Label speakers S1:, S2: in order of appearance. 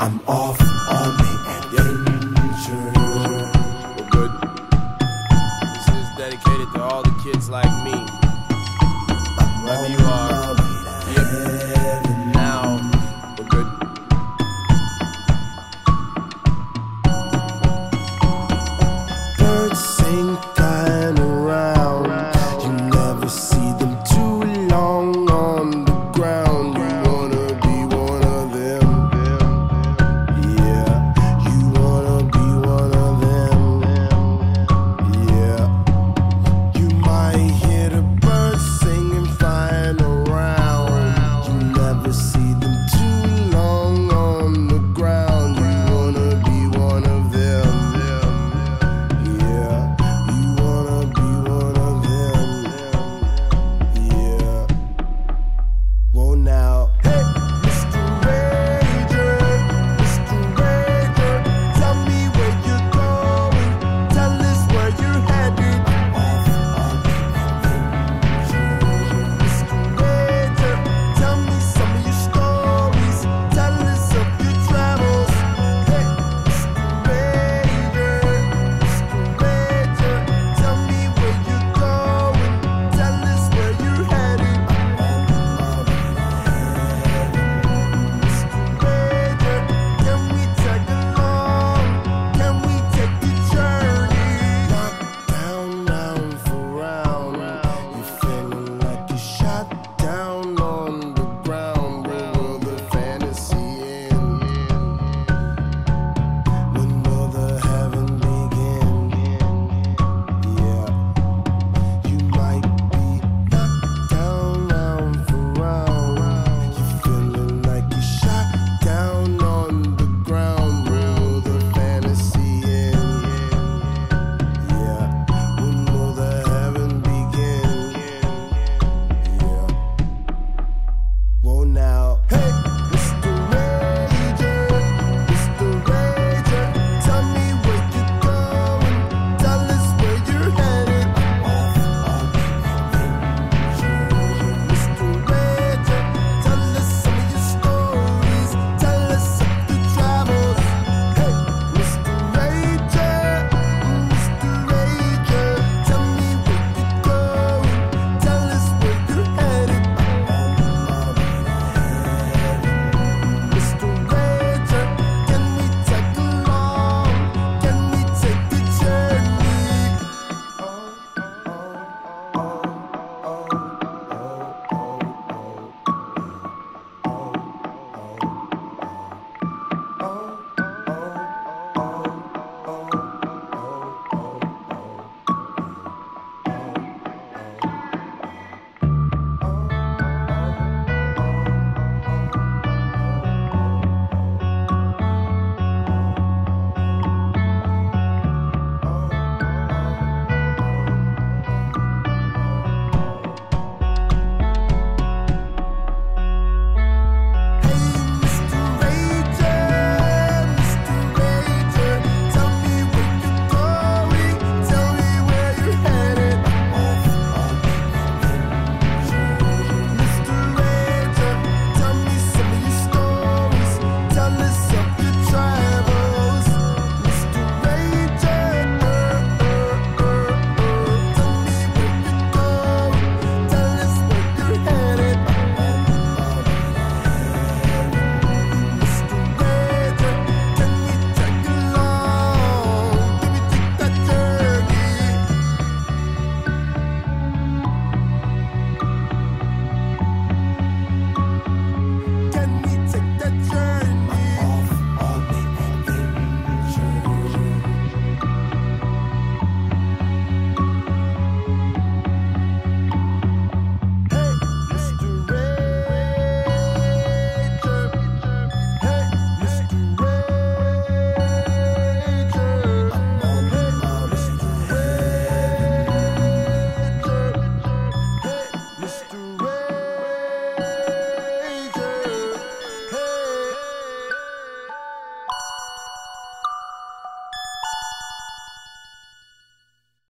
S1: I'm off on the adventure. Well,
S2: good. This is dedicated to all the kids like me.
S1: Wherever you are. Yep. Now,
S2: we're.
S1: Birds sing flying around. You never see them.